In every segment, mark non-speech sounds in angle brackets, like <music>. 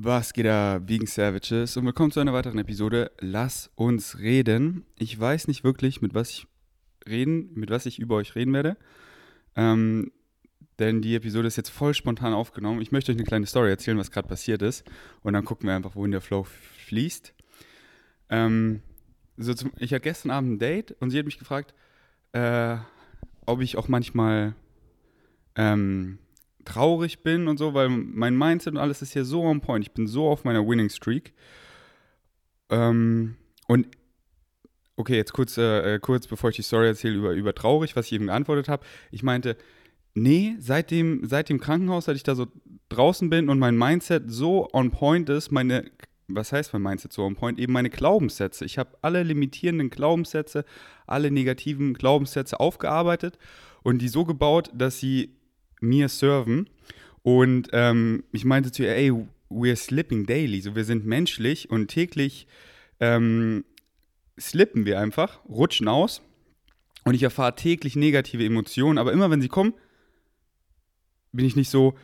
Was geht da, Vegan Savages? Und willkommen zu einer weiteren Episode. Lass uns reden. Ich weiß nicht wirklich, mit was ich reden, mit was ich über euch reden werde. Ähm, denn die Episode ist jetzt voll spontan aufgenommen. Ich möchte euch eine kleine Story erzählen, was gerade passiert ist. Und dann gucken wir einfach, wohin der Flow fließt. Ähm, so zum, ich hatte gestern Abend ein Date und sie hat mich gefragt, äh, ob ich auch manchmal ähm, traurig bin und so, weil mein Mindset und alles ist hier so on point. Ich bin so auf meiner Winning Streak. Ähm, und okay, jetzt kurz, äh, äh kurz bevor ich die Story erzähle über, über traurig, was ich eben geantwortet habe. Ich meinte, nee, seit dem, seit dem Krankenhaus, seit ich da so draußen bin und mein Mindset so on point ist, meine, was heißt mein Mindset so on point? Eben meine Glaubenssätze. Ich habe alle limitierenden Glaubenssätze, alle negativen Glaubenssätze aufgearbeitet und die so gebaut, dass sie mir serven. Und ähm, ich meinte zu ihr, ey, we're slipping daily. So, wir sind menschlich und täglich ähm, slippen wir einfach, rutschen aus. Und ich erfahre täglich negative Emotionen. Aber immer wenn sie kommen, bin ich nicht so,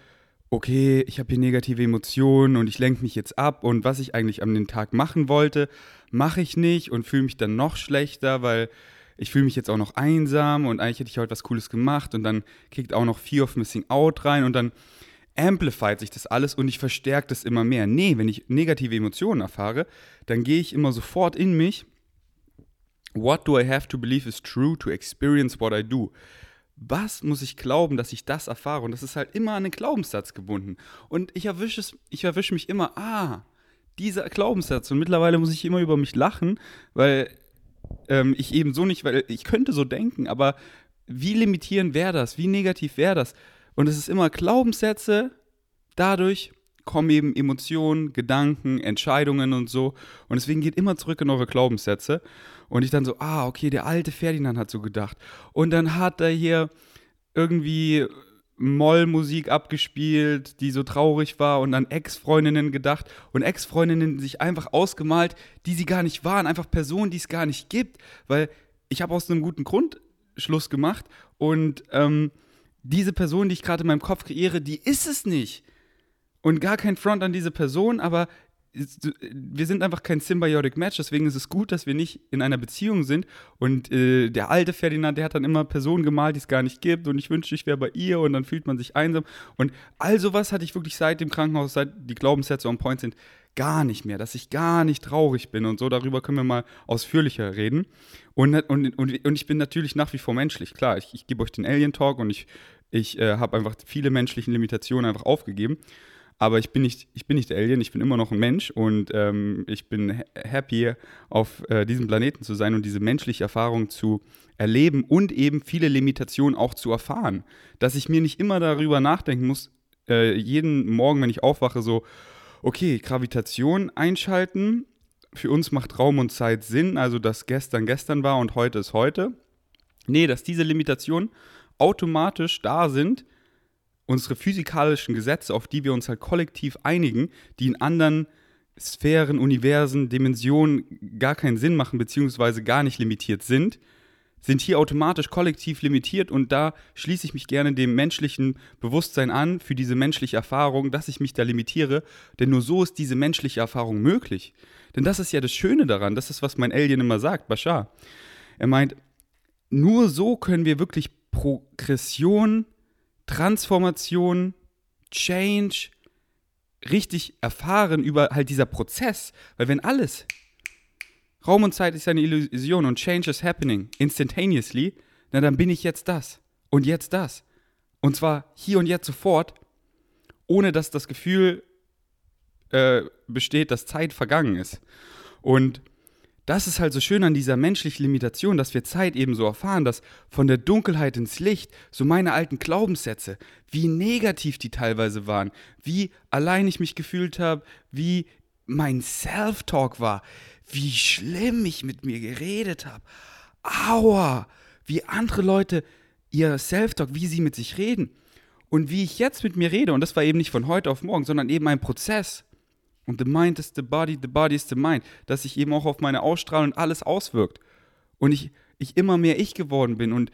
okay, ich habe hier negative Emotionen und ich lenke mich jetzt ab und was ich eigentlich an dem Tag machen wollte, mache ich nicht und fühle mich dann noch schlechter, weil ich fühle mich jetzt auch noch einsam und eigentlich hätte ich heute was Cooles gemacht und dann kickt auch noch Fear of Missing Out rein und dann amplifiert sich das alles und ich verstärke das immer mehr. Nee, wenn ich negative Emotionen erfahre, dann gehe ich immer sofort in mich. What do I have to believe is true to experience what I do? Was muss ich glauben, dass ich das erfahre? Und das ist halt immer an den Glaubenssatz gebunden. Und ich erwische es, ich erwische mich immer, ah, dieser Glaubenssatz. Und mittlerweile muss ich immer über mich lachen, weil ähm, ich eben so nicht, weil ich könnte so denken, aber wie limitierend wäre das? Wie negativ wäre das? Und es ist immer Glaubenssätze, dadurch kommen eben Emotionen, Gedanken, Entscheidungen und so. Und deswegen geht immer zurück in eure Glaubenssätze. Und ich dann so, ah, okay, der alte Ferdinand hat so gedacht. Und dann hat er hier irgendwie Mollmusik abgespielt, die so traurig war und an Ex-Freundinnen gedacht und Ex-Freundinnen sich einfach ausgemalt, die sie gar nicht waren, einfach Personen, die es gar nicht gibt, weil ich habe aus einem guten Grund Schluss gemacht und ähm, diese Person, die ich gerade in meinem Kopf kreiere, die ist es nicht. Und gar kein Front an diese Person, aber wir sind einfach kein symbiotic Match, deswegen ist es gut, dass wir nicht in einer Beziehung sind. Und äh, der alte Ferdinand, der hat dann immer Personen gemalt, die es gar nicht gibt. Und ich wünschte, ich wäre bei ihr und dann fühlt man sich einsam. Und all sowas hatte ich wirklich seit dem Krankenhaus, seit die Glaubenssätze on point sind, gar nicht mehr, dass ich gar nicht traurig bin und so. Darüber können wir mal ausführlicher reden. Und, und, und, und ich bin natürlich nach wie vor menschlich. Klar, ich, ich gebe euch den Alien Talk und ich, ich äh, habe einfach viele menschliche Limitationen einfach aufgegeben. Aber ich bin nicht, ich bin nicht der Alien, ich bin immer noch ein Mensch und ähm, ich bin happy, auf äh, diesem Planeten zu sein und diese menschliche Erfahrung zu erleben und eben viele Limitationen auch zu erfahren. Dass ich mir nicht immer darüber nachdenken muss, äh, jeden Morgen, wenn ich aufwache, so, okay, Gravitation einschalten. Für uns macht Raum und Zeit Sinn, also dass gestern gestern war und heute ist heute. Nee, dass diese Limitationen automatisch da sind, unsere physikalischen Gesetze, auf die wir uns halt kollektiv einigen, die in anderen Sphären, Universen, Dimensionen gar keinen Sinn machen, beziehungsweise gar nicht limitiert sind, sind hier automatisch kollektiv limitiert und da schließe ich mich gerne dem menschlichen Bewusstsein an für diese menschliche Erfahrung, dass ich mich da limitiere, denn nur so ist diese menschliche Erfahrung möglich. Denn das ist ja das Schöne daran, das ist, was mein Alien immer sagt, Bashar. Er meint, nur so können wir wirklich Progression Transformation, Change richtig erfahren über halt dieser Prozess. Weil wenn alles, Raum und Zeit ist eine Illusion und Change is happening instantaneously, na dann bin ich jetzt das und jetzt das. Und zwar hier und jetzt sofort, ohne dass das Gefühl äh, besteht, dass Zeit vergangen ist. Und das ist halt so schön an dieser menschlichen Limitation, dass wir Zeit eben so erfahren, dass von der Dunkelheit ins Licht, so meine alten Glaubenssätze, wie negativ die teilweise waren, wie allein ich mich gefühlt habe, wie mein Self-Talk war, wie schlimm ich mit mir geredet habe. Aua, wie andere Leute ihr Self-Talk, wie sie mit sich reden. Und wie ich jetzt mit mir rede, und das war eben nicht von heute auf morgen, sondern eben ein Prozess. Und the mind is the body, the body is the mind. Dass sich eben auch auf meine Ausstrahlung alles auswirkt. Und ich, ich immer mehr ich geworden bin und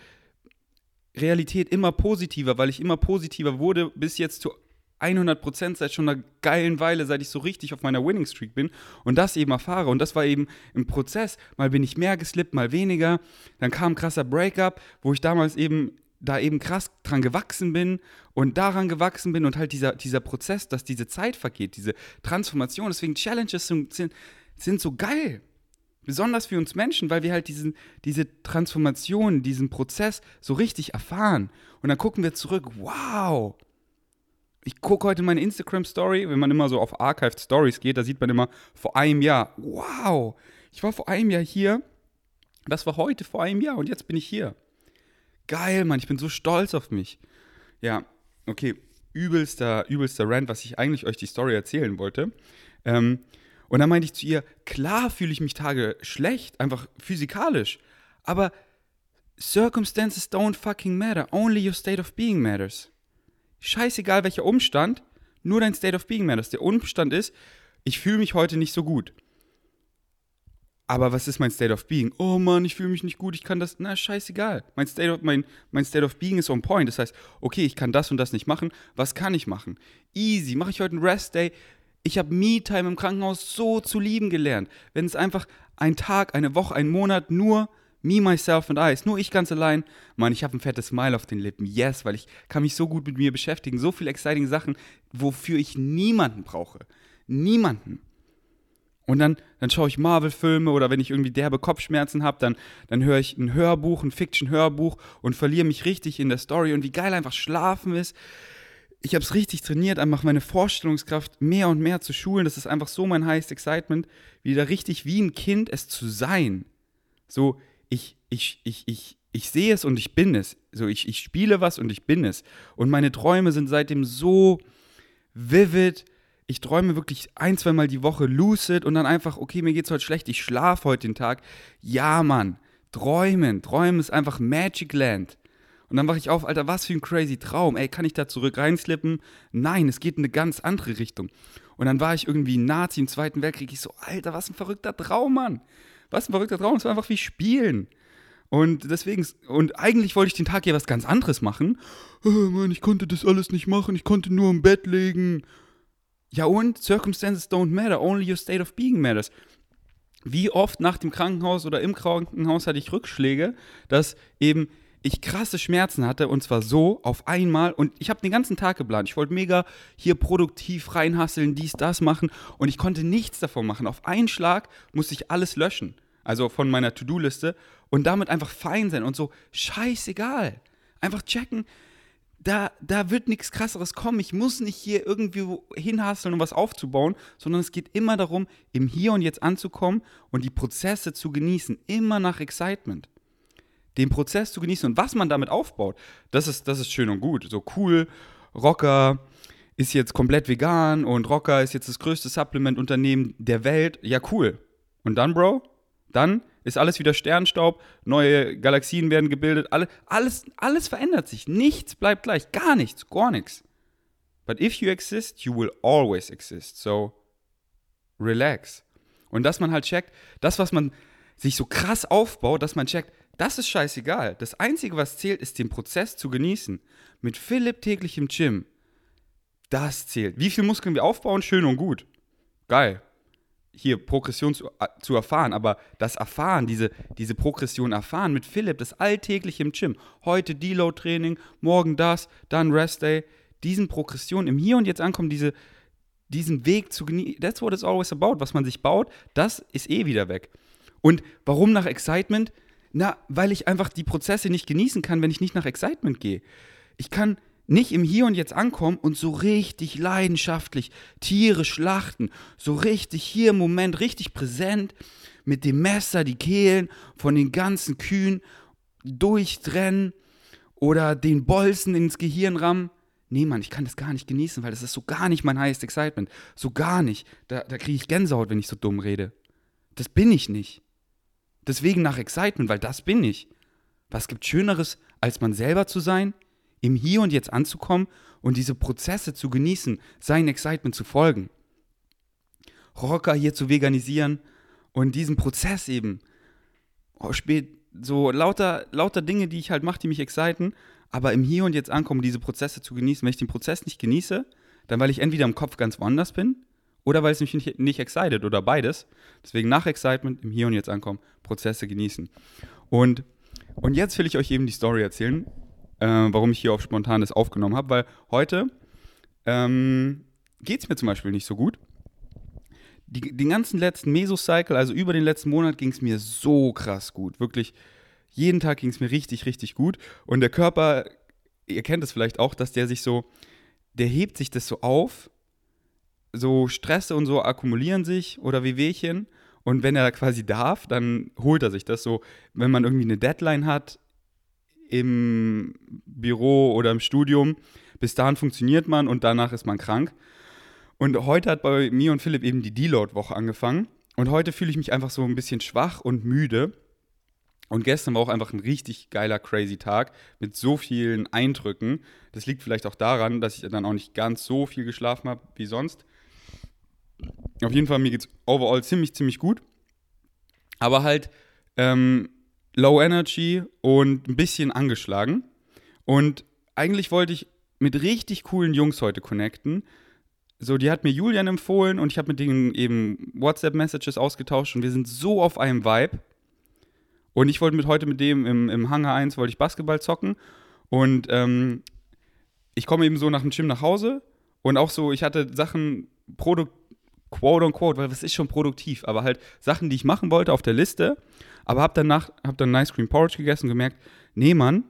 Realität immer positiver, weil ich immer positiver wurde, bis jetzt zu 100% seit schon einer geilen Weile, seit ich so richtig auf meiner Winning Streak bin und das eben erfahre. Und das war eben im Prozess. Mal bin ich mehr geslippt, mal weniger. Dann kam ein krasser Breakup, wo ich damals eben da eben krass dran gewachsen bin und daran gewachsen bin und halt dieser, dieser Prozess, dass diese Zeit vergeht, diese Transformation. Deswegen Challenges sind, sind, so geil. Besonders für uns Menschen, weil wir halt diesen, diese Transformation, diesen Prozess so richtig erfahren. Und dann gucken wir zurück, wow, ich gucke heute meine Instagram-Story, wenn man immer so auf Archived Stories geht, da sieht man immer vor einem Jahr, wow, ich war vor einem Jahr hier, das war heute vor einem Jahr und jetzt bin ich hier. Geil, Mann, ich bin so stolz auf mich. Ja, okay, übelster, übelster Rant, was ich eigentlich euch die Story erzählen wollte. Ähm, und dann meinte ich zu ihr, klar fühle ich mich Tage schlecht, einfach physikalisch, aber circumstances don't fucking matter, only your state of being matters scheißegal welcher Umstand, nur dein State of Being matters. Der Umstand ist, ich fühle mich heute nicht so gut. Aber was ist mein State of Being? Oh Mann, ich fühle mich nicht gut, ich kann das. Na, scheißegal. Mein State, of, mein, mein State of Being ist on point. Das heißt, okay, ich kann das und das nicht machen. Was kann ich machen? Easy. Mache ich heute einen Rest Day? Ich habe Me-Time im Krankenhaus so zu lieben gelernt. Wenn es einfach ein Tag, eine Woche, ein Monat nur Me, Myself and I. Ist nur ich ganz allein. Mann, ich habe ein fettes Smile auf den Lippen. Yes, weil ich kann mich so gut mit mir beschäftigen. So viele exciting Sachen, wofür ich niemanden brauche. Niemanden. Und dann, dann schaue ich Marvel-Filme oder wenn ich irgendwie derbe Kopfschmerzen habe, dann, dann höre ich ein Hörbuch, ein Fiction-Hörbuch und verliere mich richtig in der Story und wie geil einfach Schlafen ist. Ich habe es richtig trainiert, einfach meine Vorstellungskraft mehr und mehr zu schulen. Das ist einfach so mein highest excitement, wieder richtig wie ein Kind es zu sein. So, ich, ich, ich, ich, ich sehe es und ich bin es. So, ich, ich spiele was und ich bin es. Und meine Träume sind seitdem so vivid. Ich träume wirklich ein, zweimal die Woche lucid und dann einfach, okay, mir geht's heute schlecht, ich schlafe heute den Tag. Ja, Mann, träumen. Träumen ist einfach Magic Land. Und dann wache ich auf, Alter, was für ein crazy Traum. Ey, kann ich da zurück reinslippen? Nein, es geht in eine ganz andere Richtung. Und dann war ich irgendwie Nazi im Zweiten Weltkrieg. Ich so, Alter, was ein verrückter Traum, Mann was ein verrückter Traum, es war einfach wie Spielen. Und deswegen, und eigentlich wollte ich den Tag ja was ganz anderes machen. Oh Mann, ich konnte das alles nicht machen, ich konnte nur im Bett legen. Ja und? Circumstances don't matter, only your state of being matters. Wie oft nach dem Krankenhaus oder im Krankenhaus hatte ich Rückschläge, dass eben ich krasse Schmerzen hatte und zwar so auf einmal und ich habe den ganzen Tag geplant. Ich wollte mega hier produktiv reinhasseln, dies, das machen und ich konnte nichts davon machen. Auf einen Schlag musste ich alles löschen, also von meiner To-Do-Liste und damit einfach fein sein und so scheißegal. Einfach checken, da, da wird nichts krasseres kommen. Ich muss nicht hier irgendwie hinhasseln, um was aufzubauen, sondern es geht immer darum, im Hier und Jetzt anzukommen und die Prozesse zu genießen, immer nach Excitement den Prozess zu genießen und was man damit aufbaut, das ist, das ist schön und gut. So cool, Rocker ist jetzt komplett vegan und Rocker ist jetzt das größte Supplement-Unternehmen der Welt. Ja, cool. Und dann, Bro? Dann ist alles wieder Sternstaub, neue Galaxien werden gebildet, alle, alles, alles verändert sich. Nichts bleibt gleich. Gar nichts, gar nichts. But if you exist, you will always exist. So, relax. Und dass man halt checkt, das, was man sich so krass aufbaut, dass man checkt, das ist scheißegal. Das Einzige, was zählt, ist den Prozess zu genießen. Mit Philipp täglich im Gym. Das zählt. Wie viel Muskeln wir aufbauen, schön und gut. Geil. Hier Progression zu, äh, zu erfahren, aber das Erfahren, diese, diese Progression erfahren mit Philipp, das alltäglich im Gym. Heute Deload-Training, morgen das, dann Rest Day. Diesen Progression im Hier und Jetzt ankommen, diese, diesen Weg zu genießen. That's what it's always about. Was man sich baut, das ist eh wieder weg. Und warum nach Excitement? Na, weil ich einfach die Prozesse nicht genießen kann, wenn ich nicht nach Excitement gehe. Ich kann nicht im Hier und Jetzt ankommen und so richtig leidenschaftlich Tiere schlachten, so richtig hier im Moment, richtig präsent, mit dem Messer die Kehlen von den ganzen Kühen durchtrennen oder den Bolzen ins Gehirn rammen. Nee, Mann, ich kann das gar nicht genießen, weil das ist so gar nicht mein highest excitement. So gar nicht. Da, da kriege ich Gänsehaut, wenn ich so dumm rede. Das bin ich nicht. Deswegen nach Excitement, weil das bin ich. Was gibt Schöneres, als man selber zu sein, im Hier und Jetzt anzukommen und diese Prozesse zu genießen, sein Excitement zu folgen. Rocker hier zu veganisieren und diesen Prozess eben, oh, spät, so lauter, lauter Dinge, die ich halt mache, die mich exciten, aber im Hier und Jetzt ankommen, diese Prozesse zu genießen. Wenn ich den Prozess nicht genieße, dann weil ich entweder im Kopf ganz woanders bin oder weil es mich nicht, nicht excited oder beides. Deswegen nach Excitement im Hier und Jetzt ankommen, Prozesse genießen. Und, und jetzt will ich euch eben die Story erzählen, äh, warum ich hier auf spontan das aufgenommen habe, weil heute ähm, geht es mir zum Beispiel nicht so gut. Die, den ganzen letzten Mesocycle, also über den letzten Monat, ging es mir so krass gut. Wirklich, jeden Tag ging es mir richtig, richtig gut. Und der Körper, ihr kennt es vielleicht auch, dass der sich so, der hebt sich das so auf so Stresse und so akkumulieren sich oder wie Wehchen. Und wenn er quasi darf, dann holt er sich das so. Wenn man irgendwie eine Deadline hat im Büro oder im Studium, bis dahin funktioniert man und danach ist man krank. Und heute hat bei mir und Philipp eben die Deload-Woche angefangen. Und heute fühle ich mich einfach so ein bisschen schwach und müde. Und gestern war auch einfach ein richtig geiler, crazy Tag mit so vielen Eindrücken. Das liegt vielleicht auch daran, dass ich dann auch nicht ganz so viel geschlafen habe wie sonst. Auf jeden Fall, mir geht es overall ziemlich, ziemlich gut. Aber halt ähm, Low Energy und ein bisschen angeschlagen. Und eigentlich wollte ich mit richtig coolen Jungs heute connecten. So, die hat mir Julian empfohlen und ich habe mit denen eben WhatsApp-Messages ausgetauscht und wir sind so auf einem Vibe. Und ich wollte mit heute mit dem im, im Hangar 1 wollte ich Basketball zocken. Und ähm, ich komme eben so nach dem Gym nach Hause und auch so, ich hatte Sachen, Produkt, quote unquote, weil das ist schon produktiv, aber halt Sachen, die ich machen wollte auf der Liste, aber hab danach, hab dann Nice Cream Porridge gegessen und gemerkt, nee, Mann,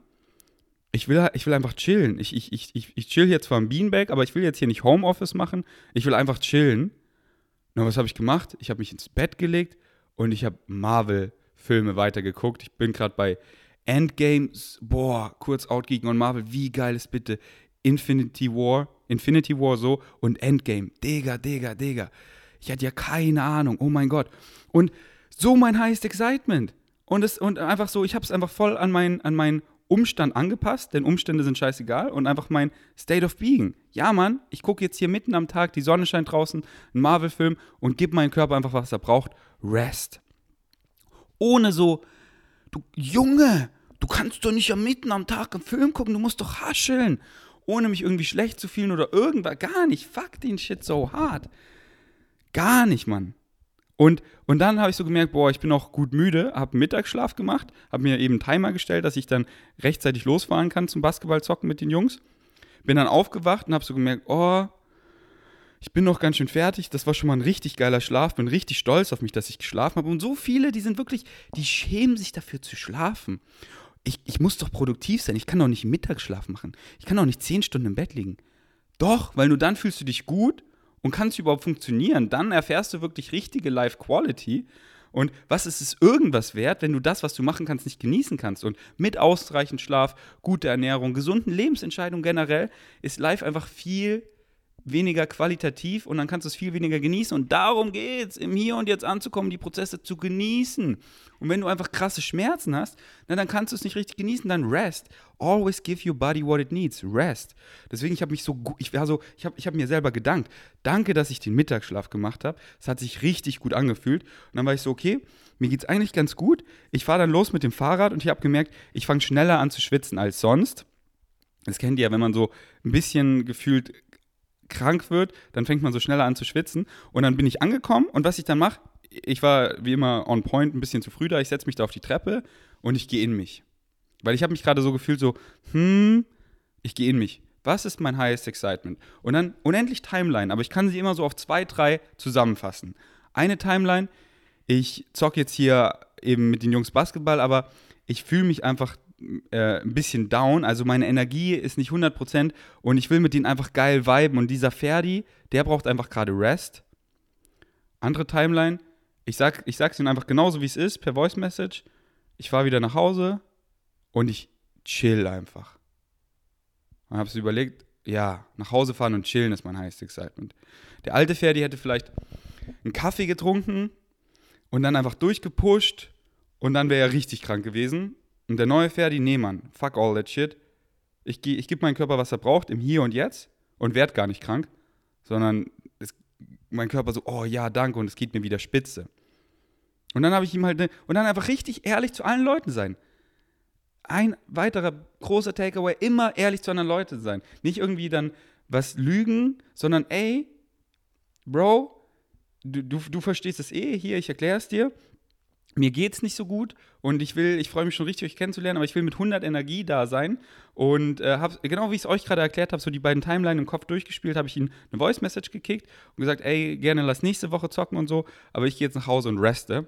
ich will, ich will einfach chillen. Ich, ich, ich, ich, ich chill jetzt zwar im Beanbag, aber ich will jetzt hier nicht Homeoffice machen. Ich will einfach chillen. Na, was habe ich gemacht? Ich habe mich ins Bett gelegt und ich habe Marvel-Filme weitergeguckt. Ich bin gerade bei Endgames. Boah, kurz Outgeeken und Marvel. Wie geil ist bitte Infinity War? Infinity War so und Endgame. Digga, Digga, Digga. Ich hatte ja keine Ahnung. Oh mein Gott. Und so mein highest excitement. Und, es, und einfach so, ich habe es einfach voll an meinen an mein Umstand angepasst, denn Umstände sind scheißegal und einfach mein State of Being. Ja, Mann, ich gucke jetzt hier mitten am Tag, die Sonne scheint draußen, ein Marvel-Film und gebe meinem Körper einfach, was er braucht. Rest. Ohne so, du Junge, du kannst doch nicht ja mitten am Tag einen Film gucken, du musst doch hascheln ohne mich irgendwie schlecht zu fühlen oder irgendwas. Gar nicht. Fuck den Shit so hart. Gar nicht, Mann. Und, und dann habe ich so gemerkt, boah, ich bin auch gut müde, habe Mittagsschlaf gemacht, habe mir eben einen Timer gestellt, dass ich dann rechtzeitig losfahren kann zum Basketballzocken mit den Jungs. Bin dann aufgewacht und habe so gemerkt, oh, ich bin noch ganz schön fertig. Das war schon mal ein richtig geiler Schlaf. Bin richtig stolz auf mich, dass ich geschlafen habe. Und so viele, die sind wirklich, die schämen sich dafür zu schlafen ich, ich muss doch produktiv sein. Ich kann doch nicht Mittagsschlaf machen. Ich kann doch nicht zehn Stunden im Bett liegen. Doch, weil nur dann fühlst du dich gut und kannst überhaupt funktionieren. Dann erfährst du wirklich richtige Life Quality. Und was ist es irgendwas wert, wenn du das, was du machen kannst, nicht genießen kannst? Und mit ausreichend Schlaf, guter Ernährung, gesunden Lebensentscheidungen generell ist Life einfach viel weniger qualitativ und dann kannst du es viel weniger genießen. Und darum geht es, im Hier und Jetzt anzukommen, die Prozesse zu genießen. Und wenn du einfach krasse Schmerzen hast, na, dann kannst du es nicht richtig genießen, dann rest. Always give your body what it needs. Rest. Deswegen, ich habe mich so ich war so, ich habe ich hab mir selber gedankt. Danke, dass ich den Mittagsschlaf gemacht habe. Es hat sich richtig gut angefühlt. Und dann war ich so, okay, mir geht es eigentlich ganz gut. Ich fahre dann los mit dem Fahrrad und ich habe gemerkt, ich fange schneller an zu schwitzen als sonst. Das kennt ihr ja, wenn man so ein bisschen gefühlt krank wird, dann fängt man so schneller an zu schwitzen. Und dann bin ich angekommen und was ich dann mache, ich war wie immer on point, ein bisschen zu früh da. Ich setze mich da auf die Treppe und ich gehe in mich. Weil ich habe mich gerade so gefühlt, so, hm, ich gehe in mich. Was ist mein highest excitement? Und dann unendlich Timeline, aber ich kann sie immer so auf zwei, drei zusammenfassen. Eine Timeline, ich zocke jetzt hier eben mit den Jungs Basketball, aber ich fühle mich einfach äh, ein bisschen down. Also meine Energie ist nicht 100% und ich will mit denen einfach geil viben. Und dieser Ferdi, der braucht einfach gerade Rest. Andere Timeline, ich, sag, ich sag's ihnen einfach genauso, wie es ist, per Voice Message. Ich fahre wieder nach Hause und ich chill einfach. Und habe so überlegt, ja, nach Hause fahren und chillen ist mein highest excitement. Der alte Ferdi hätte vielleicht einen Kaffee getrunken und dann einfach durchgepusht und dann wäre er richtig krank gewesen. Und der neue Ferdi, nee, fuck all that shit. Ich, ich gebe meinem Körper, was er braucht, im Hier und Jetzt und werde gar nicht krank, sondern es, mein Körper so, oh ja, danke, und es geht mir wieder spitze. Und dann habe ich ihm halt, ne, und dann einfach richtig ehrlich zu allen Leuten sein. Ein weiterer großer Takeaway, immer ehrlich zu anderen Leuten sein. Nicht irgendwie dann was lügen, sondern ey, Bro, du, du, du verstehst es eh hier, ich erkläre es dir. Mir geht's nicht so gut und ich will, ich freue mich schon richtig, euch kennenzulernen, aber ich will mit 100 Energie da sein und äh, habe, genau wie ich es euch gerade erklärt habe, so die beiden Timeline im Kopf durchgespielt, habe ich ihnen eine Voice Message gekickt und gesagt, ey, gerne lass nächste Woche zocken und so, aber ich gehe jetzt nach Hause und reste.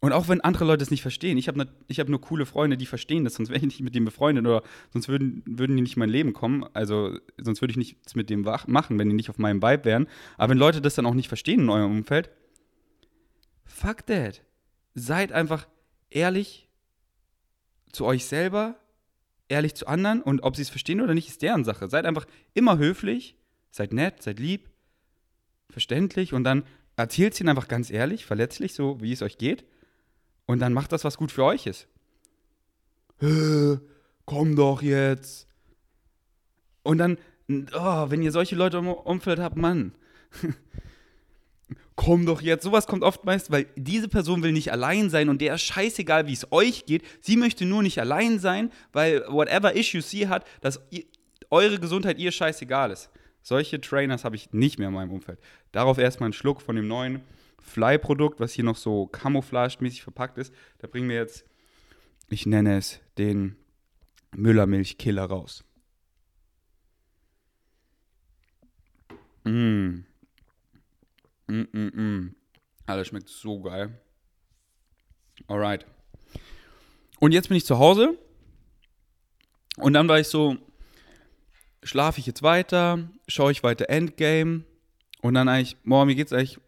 Und auch wenn andere Leute es nicht verstehen, ich habe ne, hab nur coole Freunde, die verstehen das, <laughs> sonst wäre ich nicht mit denen befreundet oder sonst würden, würden die nicht in mein Leben kommen. Also sonst würde ich nichts mit dem machen, wenn die nicht auf meinem Vibe wären. Aber wenn Leute das dann auch nicht verstehen in eurem Umfeld, fuck that. Seid einfach ehrlich zu euch selber, ehrlich zu anderen und ob sie es verstehen oder nicht, ist deren Sache. Seid einfach immer höflich, seid nett, seid lieb, verständlich und dann erzählt es ihnen einfach ganz ehrlich, verletzlich, so wie es euch geht. Und dann macht das, was gut für euch ist. Komm doch jetzt. Und dann, oh, wenn ihr solche Leute im Umfeld habt, Mann. <laughs> komm doch jetzt. Sowas kommt oft meist, weil diese Person will nicht allein sein und der ist scheißegal, wie es euch geht. Sie möchte nur nicht allein sein, weil whatever issues sie hat, dass ihr, eure Gesundheit ihr scheißegal ist. Solche Trainers habe ich nicht mehr in meinem Umfeld. Darauf erstmal einen Schluck von dem neuen Fly-Produkt, was hier noch so camouflage-mäßig verpackt ist. Da bringen wir jetzt, ich nenne es den Müllermilch-Killer raus. Mmh. Mm, mm, mm. Alter, schmeckt so geil. Alright. Und jetzt bin ich zu Hause. Und dann war ich so, schlafe ich jetzt weiter, schaue ich weiter Endgame und dann eigentlich, boah, mir geht's eigentlich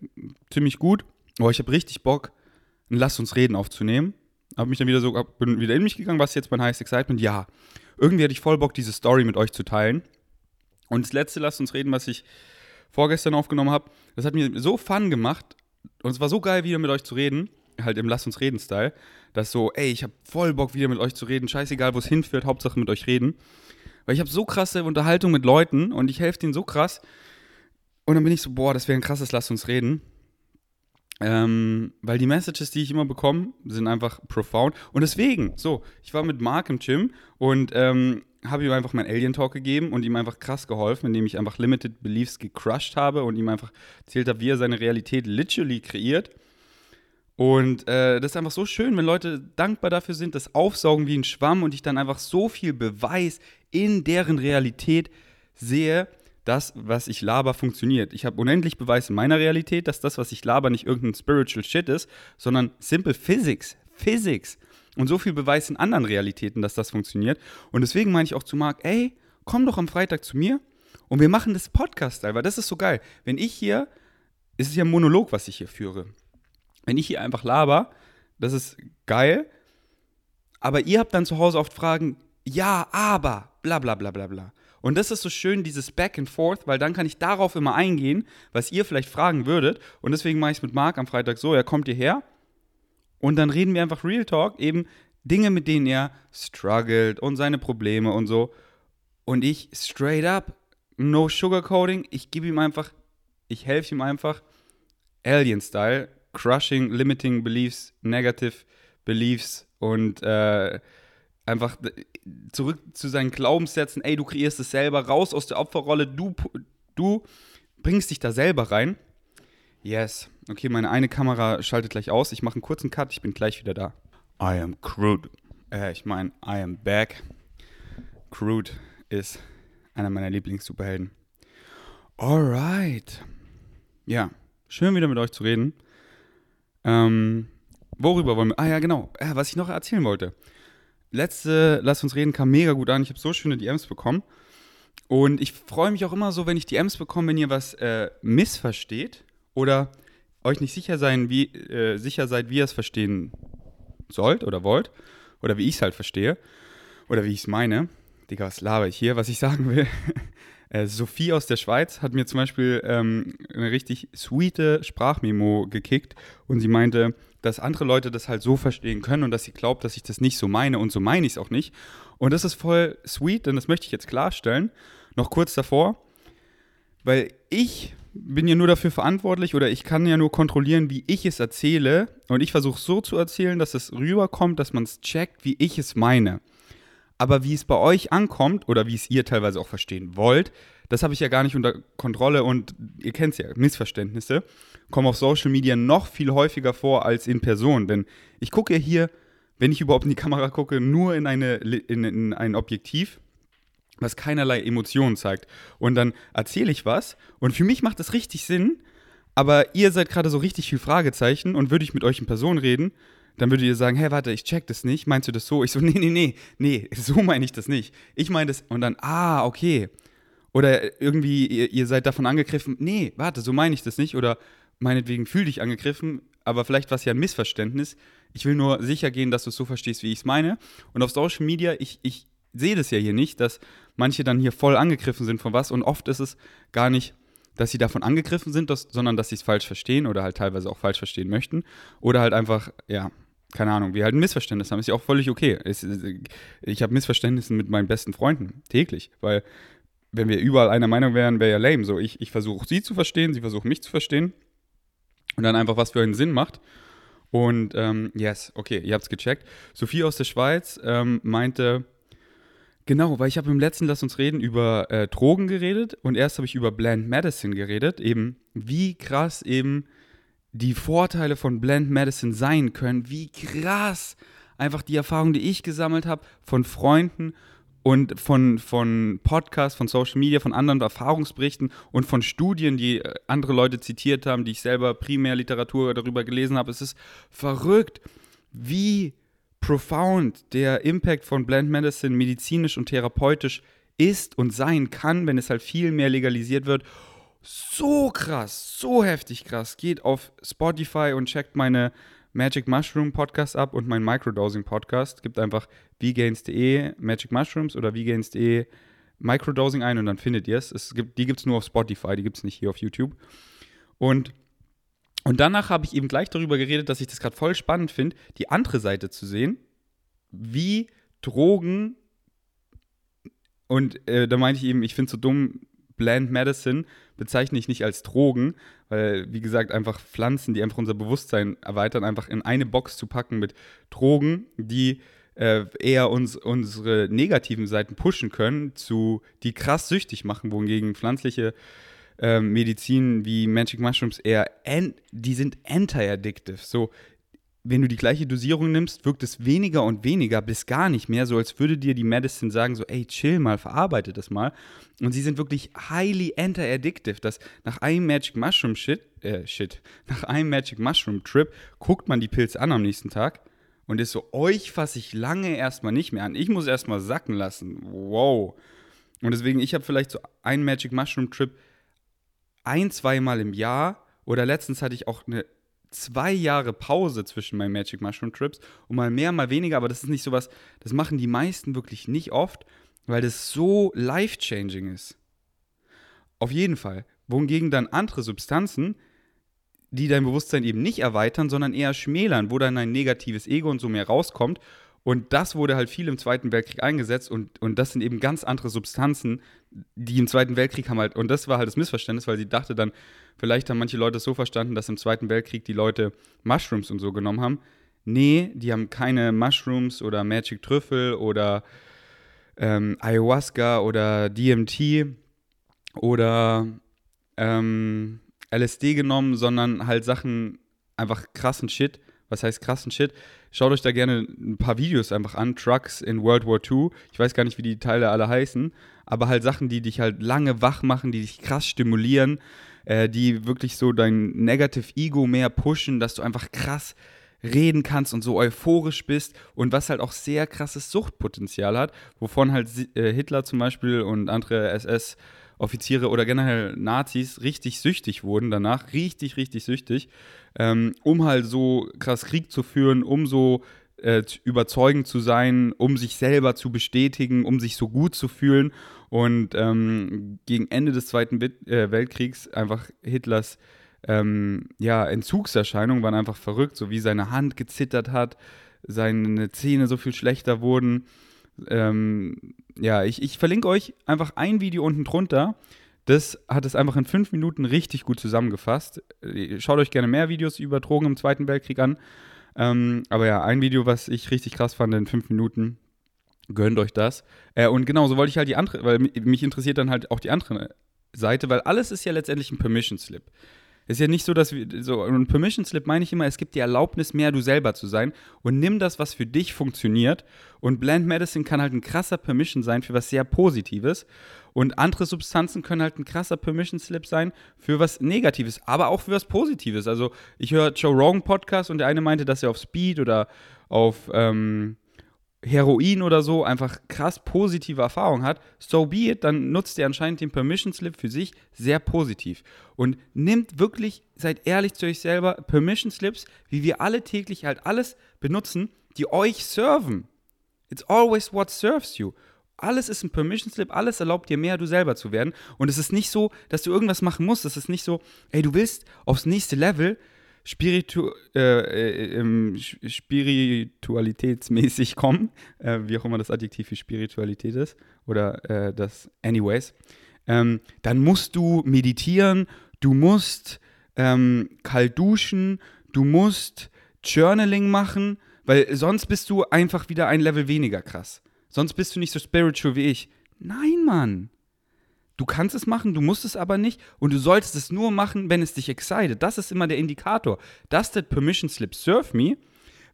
ziemlich gut. Boah, ich habe richtig Bock, ein Lass uns reden aufzunehmen. Habe mich dann wieder so, bin wieder in mich gegangen, was ist jetzt mein Highest Excitement? Ja, irgendwie hatte ich voll Bock, diese Story mit euch zu teilen. Und das letzte Lass uns reden, was ich vorgestern aufgenommen habe, das hat mir so Fun gemacht. Und es war so geil, wieder mit euch zu reden. Halt im Lass uns reden-Style. Dass so, ey, ich habe voll Bock, wieder mit euch zu reden. Scheißegal, wo es hinführt, Hauptsache mit euch reden. Weil ich habe so krasse Unterhaltung mit Leuten und ich helfe denen so krass. Und dann bin ich so, boah, das wäre ein krasses, lass uns reden. Ähm, weil die Messages, die ich immer bekomme, sind einfach profound. Und deswegen, so, ich war mit Mark im Gym und ähm, habe ihm einfach meinen Alien Talk gegeben und ihm einfach krass geholfen, indem ich einfach Limited Beliefs gecrushed habe und ihm einfach erzählt habe, wie er seine Realität literally kreiert. Und äh, das ist einfach so schön, wenn Leute dankbar dafür sind, das aufsaugen wie ein Schwamm und ich dann einfach so viel Beweis in deren Realität sehe, das, was ich laber, funktioniert. Ich habe unendlich Beweis in meiner Realität, dass das, was ich laber, nicht irgendein spiritual Shit ist, sondern simple Physics. Physics. Und so viel Beweis in anderen Realitäten, dass das funktioniert. Und deswegen meine ich auch zu Marc, ey, komm doch am Freitag zu mir und wir machen das Podcast-Style, weil das ist so geil. Wenn ich hier, es ist ja ein Monolog, was ich hier führe. Wenn ich hier einfach laber, das ist geil. Aber ihr habt dann zu Hause oft Fragen, ja, aber, bla bla bla bla bla. Und das ist so schön, dieses Back and Forth, weil dann kann ich darauf immer eingehen, was ihr vielleicht fragen würdet. Und deswegen mache ich es mit Marc am Freitag so, er kommt hierher und dann reden wir einfach Real Talk, eben Dinge, mit denen er struggelt und seine Probleme und so. Und ich straight up, no sugarcoating, ich gebe ihm einfach, ich helfe ihm einfach, Alien-Style, crushing, limiting beliefs, negative beliefs und äh, einfach zurück zu seinen Glaubenssätzen, ey, du kreierst es selber, raus aus der Opferrolle, du, du bringst dich da selber rein. Yes. Okay, meine eine Kamera schaltet gleich aus. Ich mache einen kurzen Cut, ich bin gleich wieder da. I am Crude. Äh, ich meine, I am back. Crude ist einer meiner Lieblings-Superhelden. Alright. Ja, schön wieder mit euch zu reden. Ähm, worüber wollen wir? Ah ja, genau. Äh, was ich noch erzählen wollte letzte Lass uns reden kam mega gut an. Ich habe so schöne DMs bekommen. Und ich freue mich auch immer so, wenn ich DMs bekomme, wenn ihr was äh, missversteht oder euch nicht sicher, sein, wie, äh, sicher seid, wie ihr es verstehen sollt oder wollt. Oder wie ich es halt verstehe. Oder wie ich es meine. Digga, was laber ich hier? Was ich <laughs> sagen will. äh, Sophie aus der Schweiz hat mir zum Beispiel ähm, eine richtig sweete Sprachmemo gekickt und sie meinte, dass andere Leute das halt so verstehen können und dass sie glaubt, dass ich das nicht so meine und so meine ich es auch nicht. Und das ist voll sweet, denn das möchte ich jetzt klarstellen. Noch kurz davor, weil ich bin ja nur dafür verantwortlich oder ich kann ja nur kontrollieren, wie ich es erzähle. Und ich versuche so zu erzählen, dass es rüberkommt, dass man es checkt, wie ich es meine. Aber wie es bei euch ankommt oder wie es ihr teilweise auch verstehen wollt, das habe ich ja gar nicht unter Kontrolle und ihr kennt es ja, Missverständnisse kommen auf Social Media noch viel häufiger vor als in Person. Denn ich gucke ja hier, wenn ich überhaupt in die Kamera gucke, nur in, eine, in, in ein Objektiv was keinerlei Emotionen zeigt. Und dann erzähle ich was und für mich macht das richtig Sinn, aber ihr seid gerade so richtig viel Fragezeichen und würde ich mit euch in Person reden, dann würdet ihr sagen, hey, warte, ich check das nicht. Meinst du das so? Ich so, <laughs> nee, nee, nee, nee, so meine ich das nicht. Ich meine das und dann, ah, okay. Oder irgendwie, ihr, ihr seid davon angegriffen, nee, warte, so meine ich das nicht. Oder meinetwegen fühl dich angegriffen, aber vielleicht war es ja ein Missverständnis. Ich will nur sicher gehen, dass du es so verstehst, wie ich es meine. Und auf Social Media, ich, ich sehe das ja hier nicht, dass manche dann hier voll angegriffen sind von was. Und oft ist es gar nicht dass sie davon angegriffen sind, dass, sondern dass sie es falsch verstehen oder halt teilweise auch falsch verstehen möchten. Oder halt einfach, ja, keine Ahnung, wir halt ein Missverständnis haben. Ist ja auch völlig okay. Es, ich habe Missverständnisse mit meinen besten Freunden täglich, weil wenn wir überall einer Meinung wären, wäre ja lame. So, ich, ich versuche sie zu verstehen, sie versuchen mich zu verstehen und dann einfach, was für einen Sinn macht. Und ähm, yes, okay, ihr habt es gecheckt. Sophie aus der Schweiz ähm, meinte, Genau, weil ich habe im letzten Lass uns reden über äh, Drogen geredet und erst habe ich über Blend Medicine geredet, eben wie krass eben die Vorteile von Blend Medicine sein können, wie krass einfach die Erfahrung, die ich gesammelt habe von Freunden und von, von Podcasts, von Social Media, von anderen Erfahrungsberichten und von Studien, die äh, andere Leute zitiert haben, die ich selber primär Literatur darüber gelesen habe. Es ist verrückt, wie profound der Impact von Blend Medicine medizinisch und therapeutisch ist und sein kann, wenn es halt viel mehr legalisiert wird. So krass, so heftig krass. Geht auf Spotify und checkt meine Magic Mushroom Podcast ab und mein Microdosing Podcast. Gibt einfach vgains.de Magic Mushrooms oder vgains.de Microdosing ein und dann findet ihr es. es gibt, die gibt es nur auf Spotify, die gibt es nicht hier auf YouTube. Und und danach habe ich eben gleich darüber geredet, dass ich das gerade voll spannend finde, die andere Seite zu sehen, wie Drogen und äh, da meinte ich eben, ich finde es so dumm, Bland Medicine bezeichne ich nicht als Drogen, weil, wie gesagt, einfach Pflanzen, die einfach unser Bewusstsein erweitern, einfach in eine Box zu packen mit Drogen, die äh, eher uns unsere negativen Seiten pushen können, zu die krass süchtig machen, wohingegen pflanzliche ähm, Medizin wie Magic Mushrooms eher, die sind anti-addictive. So, wenn du die gleiche Dosierung nimmst, wirkt es weniger und weniger bis gar nicht mehr, so als würde dir die Medicine sagen, so, ey, chill mal, verarbeite das mal. Und sie sind wirklich highly anti-addictive, dass nach einem Magic Mushroom Shit, äh, Shit, <laughs> nach einem Magic Mushroom Trip guckt man die Pilze an am nächsten Tag und ist so, euch fasse ich lange erstmal nicht mehr an. Ich muss erstmal sacken lassen. Wow. Und deswegen, ich habe vielleicht so einen Magic Mushroom Trip ein, zweimal im Jahr oder letztens hatte ich auch eine zwei Jahre Pause zwischen meinen Magic Mushroom Trips und mal mehr, mal weniger, aber das ist nicht sowas, das machen die meisten wirklich nicht oft, weil das so life-changing ist. Auf jeden Fall. Wohingegen dann andere Substanzen, die dein Bewusstsein eben nicht erweitern, sondern eher schmälern, wo dann ein negatives Ego und so mehr rauskommt und das wurde halt viel im Zweiten Weltkrieg eingesetzt und, und das sind eben ganz andere Substanzen, die im Zweiten Weltkrieg haben halt, und das war halt das Missverständnis, weil sie dachte dann, vielleicht haben manche Leute es so verstanden, dass im Zweiten Weltkrieg die Leute Mushrooms und so genommen haben. Nee, die haben keine Mushrooms oder Magic Trüffel oder ähm, Ayahuasca oder DMT oder ähm, LSD genommen, sondern halt Sachen, einfach krassen Shit. Was heißt krassen Shit? Schaut euch da gerne ein paar Videos einfach an. Trucks in World War II. Ich weiß gar nicht, wie die Teile alle heißen. Aber halt Sachen, die dich halt lange wach machen, die dich krass stimulieren, äh, die wirklich so dein Negative Ego mehr pushen, dass du einfach krass reden kannst und so euphorisch bist und was halt auch sehr krasses Suchtpotenzial hat, wovon halt äh, Hitler zum Beispiel und andere SS-Offiziere oder generell Nazis richtig süchtig wurden danach, richtig, richtig süchtig ähm, um halt so krass Krieg zu führen, um so äh, überzeugend zu sein, um sich selber zu bestätigen, um sich so gut zu fühlen. Und ähm, gegen Ende des Zweiten Bit äh, Weltkriegs einfach Hitlers ähm, ja, Entzugserscheinungen waren einfach verrückt, so wie seine Hand gezittert hat, seine Zähne so viel schlechter wurden. Ähm, ja, ich, ich verlinke euch einfach ein Video unten drunter. Das hat es einfach in fünf Minuten richtig gut zusammengefasst. Schaut euch gerne mehr Videos über Drogen im Zweiten Weltkrieg an. Ähm, aber ja, ein Video, was ich richtig krass fand in fünf Minuten. Gönnt euch das. Äh, und genau, so wollte ich halt die andere, weil mich interessiert dann halt auch die andere Seite, weil alles ist ja letztendlich ein Permission Slip. Es ist ja nicht so, dass wir so ein Permission Slip meine ich immer, es gibt die Erlaubnis, mehr du selber zu sein und nimm das, was für dich funktioniert. Und Blend Medicine kann halt ein krasser Permission sein für was sehr Positives. Und andere Substanzen können halt ein krasser Permission Slip sein für was Negatives, aber auch für was Positives. Also ich höre Joe Rogan Podcast und der eine meinte, dass er auf Speed oder auf ähm, Heroin oder so einfach krass positive Erfahrungen hat, so be it, dann nutzt ihr anscheinend den Permission Slip für sich sehr positiv. Und nimmt wirklich, seid ehrlich zu euch selber, Permission Slips, wie wir alle täglich halt alles benutzen, die euch serven. It's always what serves you. Alles ist ein Permission Slip, alles erlaubt dir mehr, du selber zu werden. Und es ist nicht so, dass du irgendwas machen musst. Es ist nicht so, ey, du willst aufs nächste Level, Spiritu äh, äh, spiritualitätsmäßig <laughs> kommen, äh, wie auch immer das Adjektiv für Spiritualität ist, oder äh, das anyways, ähm, dann musst du meditieren, du musst ähm, kalt duschen, du musst Journaling machen, weil sonst bist du einfach wieder ein Level weniger krass. Sonst bist du nicht so spiritual wie ich. Nein, Mann. Du kannst es machen, du musst es aber nicht und du solltest es nur machen, wenn es dich excited. Das ist immer der Indikator. Ist der Permission Slip Serve Me.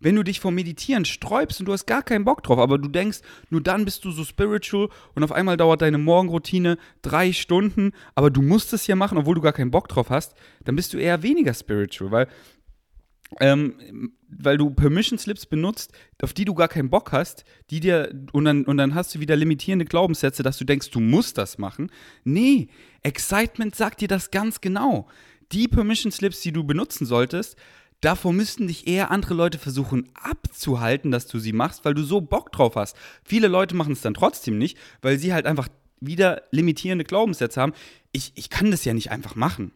Wenn du dich vom Meditieren sträubst und du hast gar keinen Bock drauf, aber du denkst, nur dann bist du so spiritual und auf einmal dauert deine Morgenroutine drei Stunden, aber du musst es ja machen, obwohl du gar keinen Bock drauf hast, dann bist du eher weniger spiritual, weil ähm, weil du Permission Slips benutzt, auf die du gar keinen Bock hast, die dir und dann, und dann hast du wieder limitierende Glaubenssätze, dass du denkst, du musst das machen. Nee, Excitement sagt dir das ganz genau. Die Permission Slips, die du benutzen solltest, davor müssten dich eher andere Leute versuchen abzuhalten, dass du sie machst, weil du so Bock drauf hast. Viele Leute machen es dann trotzdem nicht, weil sie halt einfach wieder limitierende Glaubenssätze haben. Ich, ich kann das ja nicht einfach machen.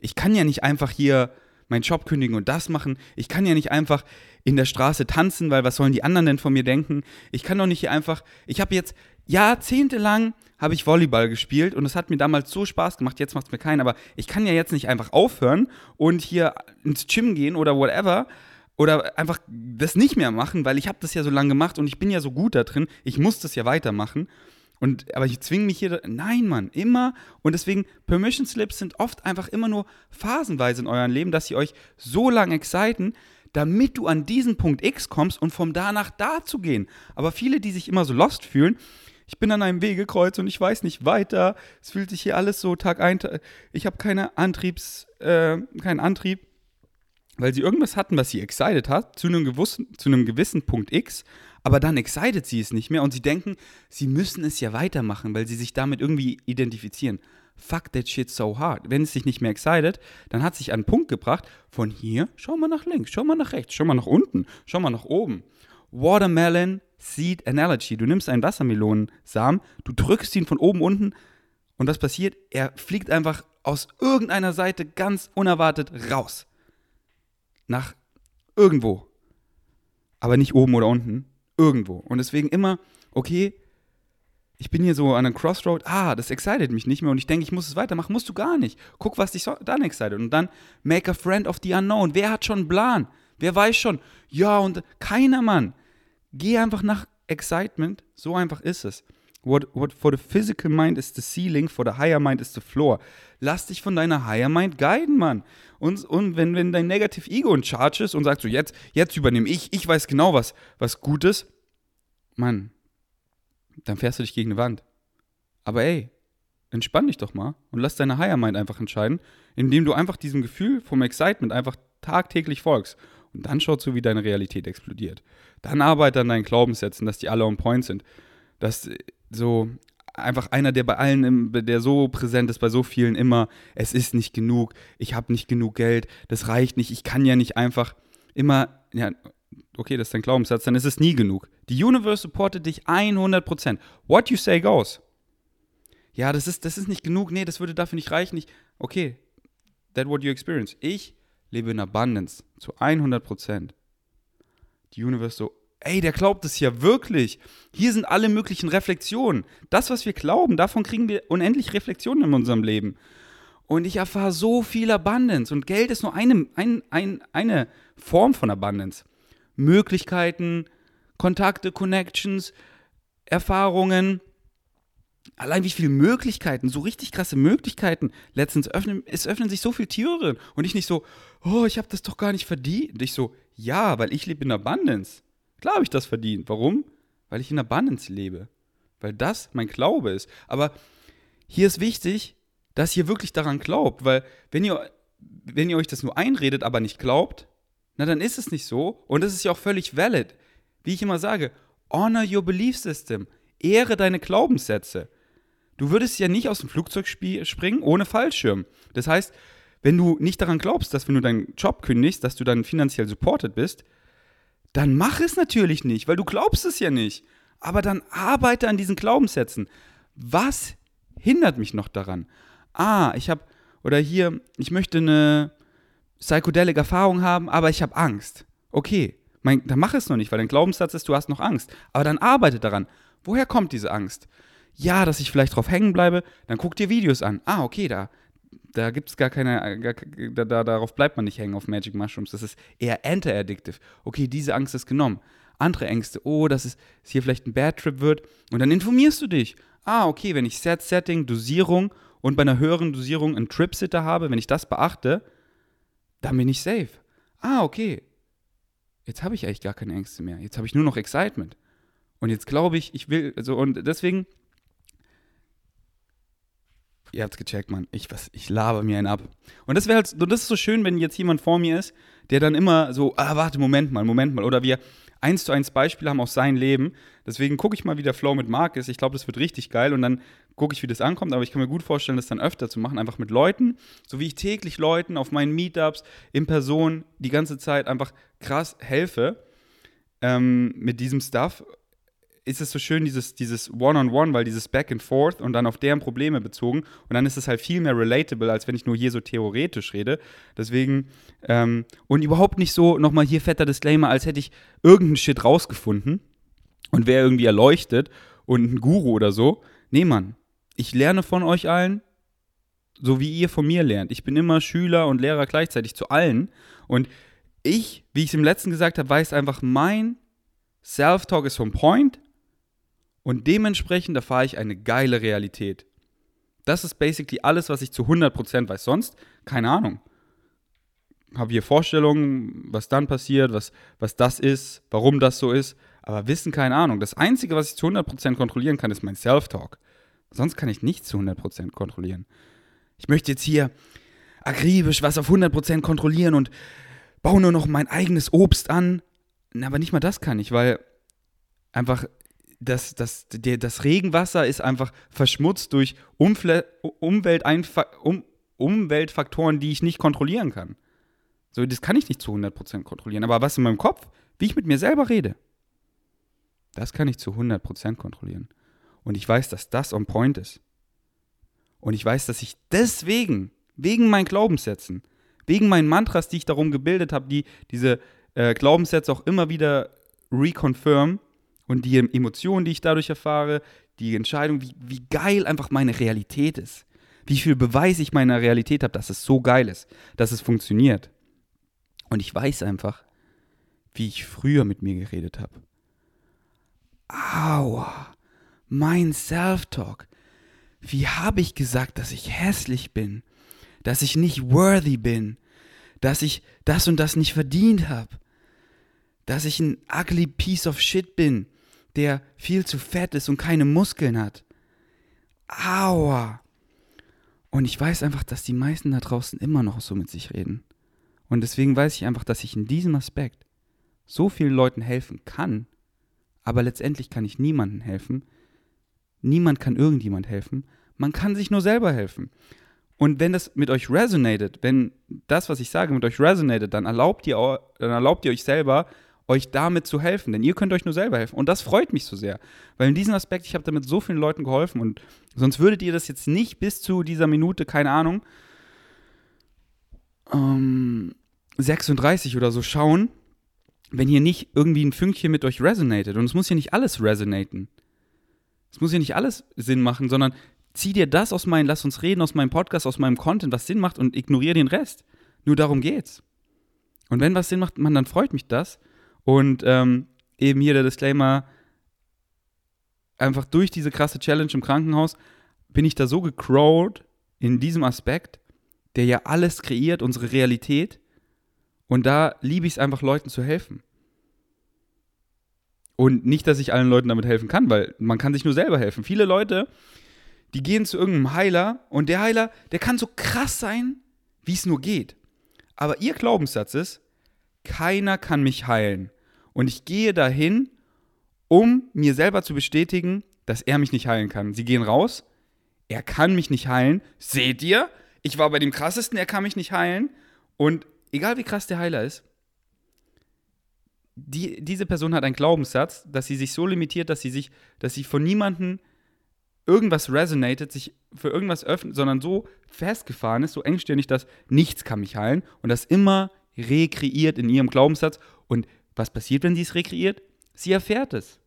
Ich kann ja nicht einfach hier meinen Job kündigen und das machen. Ich kann ja nicht einfach in der Straße tanzen, weil was sollen die anderen denn von mir denken? Ich kann doch nicht hier einfach, ich habe jetzt jahrzehntelang habe ich Volleyball gespielt und es hat mir damals so Spaß gemacht, jetzt macht es mir keinen, aber ich kann ja jetzt nicht einfach aufhören und hier ins Gym gehen oder whatever oder einfach das nicht mehr machen, weil ich habe das ja so lange gemacht und ich bin ja so gut da drin, ich muss das ja weitermachen. Und, aber ich zwinge mich hier. Nein, Mann, immer. Und deswegen, Permission Slips sind oft einfach immer nur phasenweise in eurem Leben, dass sie euch so lange exciten, damit du an diesen Punkt X kommst und vom da nach da zu gehen. Aber viele, die sich immer so lost fühlen, ich bin an einem Wegekreuz und ich weiß nicht weiter. Es fühlt sich hier alles so Tag ein. Ich habe keine Antriebs, äh, keinen Antrieb, weil sie irgendwas hatten, was sie excited hat, zu einem, gewissen, zu einem gewissen Punkt X, aber dann excited sie es nicht mehr und sie denken, sie müssen es ja weitermachen, weil sie sich damit irgendwie identifizieren. Fuck that shit so hard. Wenn es sich nicht mehr excited, dann hat sich einen Punkt gebracht, von hier, schau mal nach links, schau mal nach rechts, schau mal nach unten, schau mal nach oben. Watermelon Seed Analogy. Du nimmst einen Wassermelonensamen, du drückst ihn von oben unten und was passiert? Er fliegt einfach aus irgendeiner Seite ganz unerwartet raus. Nach irgendwo. Aber nicht oben oder unten, irgendwo. Und deswegen immer, okay, ich bin hier so an einem Crossroad, ah, das excited mich nicht mehr und ich denke, ich muss es weitermachen. Musst du gar nicht. Guck, was dich so, dann excited. Und dann make a friend of the unknown. Wer hat schon einen Plan? Wer weiß schon? Ja, und keiner, Mann. Geh einfach nach Excitement. So einfach ist es. What, what for the physical mind is the ceiling, for the higher mind is the floor. Lass dich von deiner higher mind guiden, Mann. Und, und wenn, wenn dein Negative Ego in Charge ist und sagst so, jetzt, jetzt übernehme ich, ich weiß genau, was, was gut ist, Mann, dann fährst du dich gegen eine Wand. Aber ey, entspann dich doch mal und lass deine higher mind einfach entscheiden, indem du einfach diesem Gefühl vom Excitement einfach tagtäglich folgst. Und dann schaut so, wie deine Realität explodiert. Dann arbeite an deinen Glaubenssätzen, dass die alle on point sind. Dass so einfach einer, der bei allen, der so präsent ist, bei so vielen immer, es ist nicht genug, ich habe nicht genug Geld, das reicht nicht, ich kann ja nicht einfach immer, ja, okay, das ist dein Glaubenssatz, dann ist es nie genug. Die Universe supportet dich 100%. What you say goes. Ja, das ist, das ist nicht genug, nee, das würde dafür nicht reichen. Ich, okay, that what you experience. Ich lebe in Abundance zu 100%. Die Universe so, ey, der glaubt es ja wirklich. Hier sind alle möglichen Reflexionen. Das, was wir glauben, davon kriegen wir unendlich Reflexionen in unserem Leben. Und ich erfahre so viel Abundance. Und Geld ist nur eine, ein, ein, eine Form von Abundance. Möglichkeiten, Kontakte, Connections, Erfahrungen, Allein wie viele Möglichkeiten, so richtig krasse Möglichkeiten. Letztens öffnen, es öffnen sich so viele Türen. Und ich nicht so, oh, ich habe das doch gar nicht verdient. Ich so, ja, weil ich lebe in Abundance. Klar habe ich das verdient. Warum? Weil ich in Abundance lebe. Weil das mein Glaube ist. Aber hier ist wichtig, dass ihr wirklich daran glaubt. Weil wenn ihr, wenn ihr euch das nur einredet, aber nicht glaubt, na dann ist es nicht so. Und das ist ja auch völlig valid. Wie ich immer sage, honor your belief system. Ehre deine Glaubenssätze. Du würdest ja nicht aus dem Flugzeug springen ohne Fallschirm. Das heißt, wenn du nicht daran glaubst, dass wenn du deinen Job kündigst, dass du dann finanziell supported bist, dann mach es natürlich nicht, weil du glaubst es ja nicht. Aber dann arbeite an diesen Glaubenssätzen. Was hindert mich noch daran? Ah, ich habe, oder hier, ich möchte eine psychedelic Erfahrung haben, aber ich habe Angst. Okay, mein, dann mach es noch nicht, weil dein Glaubenssatz ist, du hast noch Angst. Aber dann arbeite daran. Woher kommt diese Angst? Ja, dass ich vielleicht drauf hängen bleibe, dann guck dir Videos an. Ah, okay, da, da gibt es gar keine, gar, da, da, darauf bleibt man nicht hängen auf Magic Mushrooms. Das ist eher anti-addictive. Okay, diese Angst ist genommen. Andere Ängste, oh, dass es hier vielleicht ein Bad Trip wird. Und dann informierst du dich. Ah, okay, wenn ich Set, Setting, Dosierung und bei einer höheren Dosierung einen Trip-Sitter habe, wenn ich das beachte, dann bin ich safe. Ah, okay. Jetzt habe ich eigentlich gar keine Ängste mehr. Jetzt habe ich nur noch Excitement. Und jetzt glaube ich, ich will, also, und deswegen ihr habt's gecheckt, Mann. Ich, was, ich laber mir einen ab. Und das wäre halt, das ist so schön, wenn jetzt jemand vor mir ist, der dann immer so, ah, warte, Moment mal, Moment mal. Oder wir eins zu eins Beispiele haben aus seinem Leben. Deswegen gucke ich mal, wie der Flow mit Marc ist. Ich glaube, das wird richtig geil. Und dann gucke ich, wie das ankommt. Aber ich kann mir gut vorstellen, das dann öfter zu machen, einfach mit Leuten. So wie ich täglich Leuten auf meinen Meetups in Person die ganze Zeit einfach krass helfe ähm, mit diesem Stuff ist es so schön, dieses, dieses One-on-One, weil dieses Back and Forth und dann auf deren Probleme bezogen. Und dann ist es halt viel mehr relatable, als wenn ich nur hier so theoretisch rede. Deswegen, ähm, und überhaupt nicht so, nochmal hier fetter Disclaimer, als hätte ich irgendeinen Shit rausgefunden und wäre irgendwie erleuchtet und ein Guru oder so. Nee, Mann, ich lerne von euch allen, so wie ihr von mir lernt. Ich bin immer Schüler und Lehrer gleichzeitig zu allen. Und ich, wie ich es im letzten gesagt habe, weiß einfach, mein Self-Talk ist vom Point und dementsprechend erfahre ich eine geile Realität. Das ist basically alles, was ich zu 100% weiß. Sonst, keine Ahnung. Habe hier Vorstellungen, was dann passiert, was, was das ist, warum das so ist. Aber Wissen, keine Ahnung. Das Einzige, was ich zu 100% kontrollieren kann, ist mein Self-Talk. Sonst kann ich nichts zu 100% kontrollieren. Ich möchte jetzt hier akribisch was auf 100% kontrollieren und baue nur noch mein eigenes Obst an. Aber nicht mal das kann ich, weil einfach das, das, der, das Regenwasser ist einfach verschmutzt durch Umfle Umwelteinfa um Umweltfaktoren, die ich nicht kontrollieren kann. So, das kann ich nicht zu 100% kontrollieren. Aber was in meinem Kopf, wie ich mit mir selber rede, das kann ich zu 100% kontrollieren. Und ich weiß, dass das on point ist. Und ich weiß, dass ich deswegen, wegen meinen Glaubenssätzen, wegen meinen Mantras, die ich darum gebildet habe, die diese äh, Glaubenssätze auch immer wieder reconfirm, und die Emotionen, die ich dadurch erfahre, die Entscheidung, wie, wie geil einfach meine Realität ist. Wie viel Beweis ich meiner Realität habe, dass es so geil ist, dass es funktioniert. Und ich weiß einfach, wie ich früher mit mir geredet habe. Aua, mein Self-Talk. Wie habe ich gesagt, dass ich hässlich bin, dass ich nicht worthy bin, dass ich das und das nicht verdient habe, dass ich ein ugly piece of shit bin, der viel zu fett ist und keine Muskeln hat. Aua. Und ich weiß einfach, dass die meisten da draußen immer noch so mit sich reden. Und deswegen weiß ich einfach, dass ich in diesem Aspekt so vielen Leuten helfen kann, aber letztendlich kann ich niemandem helfen. Niemand kann irgendjemand helfen. Man kann sich nur selber helfen. Und wenn das mit euch resonated, wenn das, was ich sage, mit euch resonated, dann erlaubt ihr, dann erlaubt ihr euch selber, euch damit zu helfen, denn ihr könnt euch nur selber helfen. Und das freut mich so sehr, weil in diesem Aspekt, ich habe damit so vielen Leuten geholfen und sonst würdet ihr das jetzt nicht bis zu dieser Minute, keine Ahnung, ähm, 36 oder so schauen, wenn hier nicht irgendwie ein Fünkchen mit euch resonated. Und es muss hier nicht alles resonaten. Es muss hier nicht alles Sinn machen, sondern zieh dir das aus meinem, lass uns reden, aus meinem Podcast, aus meinem Content, was Sinn macht und ignoriere den Rest. Nur darum geht's. Und wenn was Sinn macht, man, dann freut mich das. Und ähm, eben hier der Disclaimer, einfach durch diese krasse Challenge im Krankenhaus, bin ich da so gecrowed in diesem Aspekt, der ja alles kreiert, unsere Realität. Und da liebe ich es einfach, Leuten zu helfen. Und nicht, dass ich allen Leuten damit helfen kann, weil man kann sich nur selber helfen. Viele Leute, die gehen zu irgendeinem Heiler und der Heiler, der kann so krass sein, wie es nur geht. Aber ihr Glaubenssatz ist, keiner kann mich heilen. Und ich gehe dahin, um mir selber zu bestätigen, dass er mich nicht heilen kann. Sie gehen raus, er kann mich nicht heilen. Seht ihr? Ich war bei dem krassesten, er kann mich nicht heilen. Und egal wie krass der Heiler ist, die, diese Person hat einen Glaubenssatz, dass sie sich so limitiert, dass sie sich, dass sie von niemandem irgendwas resonated, sich für irgendwas öffnet, sondern so festgefahren ist, so engstirnig, dass nichts kann mich heilen und das immer rekreiert in ihrem Glaubenssatz. Und was passiert, wenn sie es rekreiert? Sie erfährt es.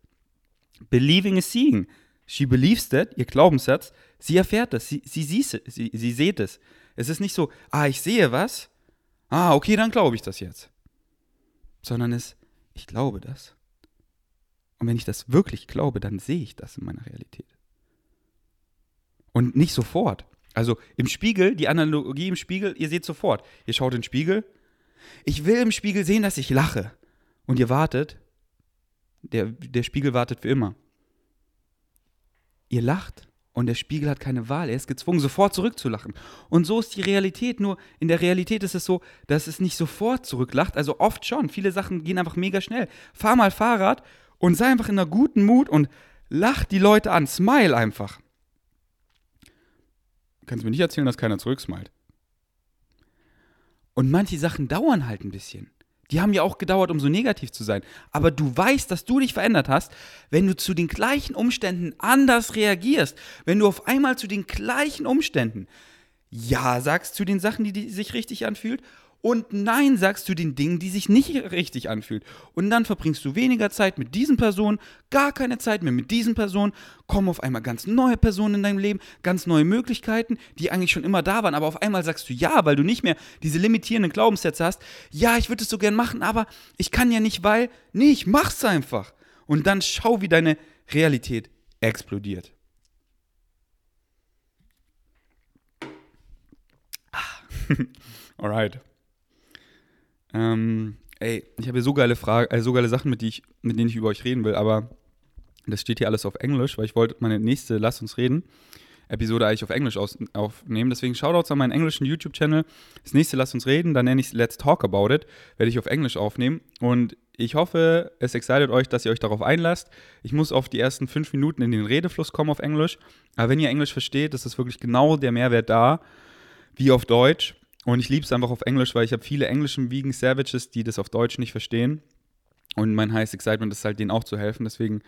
Believing is seeing. She believes that, ihr Glaubenssatz, sie erfährt es, sie, sie, sie, sie, sie sieht es. Es ist nicht so, ah, ich sehe was, ah, okay, dann glaube ich das jetzt. Sondern es, ich glaube das. Und wenn ich das wirklich glaube, dann sehe ich das in meiner Realität. Und nicht sofort. Also im Spiegel, die Analogie im Spiegel, ihr seht sofort. Ihr schaut in den Spiegel. Ich will im Spiegel sehen, dass ich lache. Und ihr wartet. Der, der Spiegel wartet für immer. Ihr lacht und der Spiegel hat keine Wahl. Er ist gezwungen, sofort zurückzulachen. Und so ist die Realität. Nur in der Realität ist es so, dass es nicht sofort zurücklacht. Also oft schon. Viele Sachen gehen einfach mega schnell. Fahr mal Fahrrad und sei einfach in einer guten Mut und lach die Leute an. Smile einfach. Kannst du mir nicht erzählen, dass keiner zurücksmilet. Und manche Sachen dauern halt ein bisschen. Die haben ja auch gedauert, um so negativ zu sein. Aber du weißt, dass du dich verändert hast, wenn du zu den gleichen Umständen anders reagierst. Wenn du auf einmal zu den gleichen Umständen Ja sagst zu den Sachen, die, die sich richtig anfühlt und Nein sagst du den Dingen, die sich nicht richtig anfühlen. Und dann verbringst du weniger Zeit mit diesen Personen, gar keine Zeit mehr mit diesen Personen, kommen auf einmal ganz neue Personen in deinem Leben, ganz neue Möglichkeiten, die eigentlich schon immer da waren, aber auf einmal sagst du ja, weil du nicht mehr diese limitierenden Glaubenssätze hast. Ja, ich würde es so gern machen, aber ich kann ja nicht, weil, nee, ich mach's einfach. Und dann schau, wie deine Realität explodiert. Ah. <laughs> Alright. Ähm, ey, ich habe hier so geile Fragen, äh, so geile Sachen, mit, die ich, mit denen ich über euch reden will, aber das steht hier alles auf Englisch, weil ich wollte meine nächste Lass uns reden Episode eigentlich auf Englisch aus, aufnehmen. Deswegen Shoutouts an meinen englischen YouTube-Channel. Das nächste Lass uns reden, dann nenne ich es Let's Talk About It, werde ich auf Englisch aufnehmen. Und ich hoffe, es excited euch, dass ihr euch darauf einlasst. Ich muss auf die ersten fünf Minuten in den Redefluss kommen auf Englisch. Aber wenn ihr Englisch versteht, ist es wirklich genau der Mehrwert da, wie auf Deutsch. Und ich liebe es einfach auf Englisch, weil ich habe viele englischen Vegan Savages, die das auf Deutsch nicht verstehen. Und mein heißes Excitement ist halt, denen auch zu helfen. Deswegen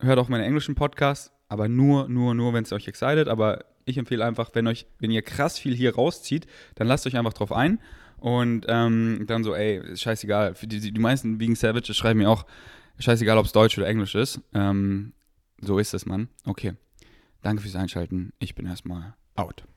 hört auch meine englischen Podcasts, aber nur, nur, nur, wenn es euch excited. Aber ich empfehle einfach, wenn euch, wenn ihr krass viel hier rauszieht, dann lasst euch einfach drauf ein. Und ähm, dann so, ey, ist scheißegal. Für die, die meisten Vegan Savages schreiben mir auch, scheißegal, ob es Deutsch oder Englisch ist. Ähm, so ist es, Mann. Okay. Danke fürs Einschalten. Ich bin erstmal out.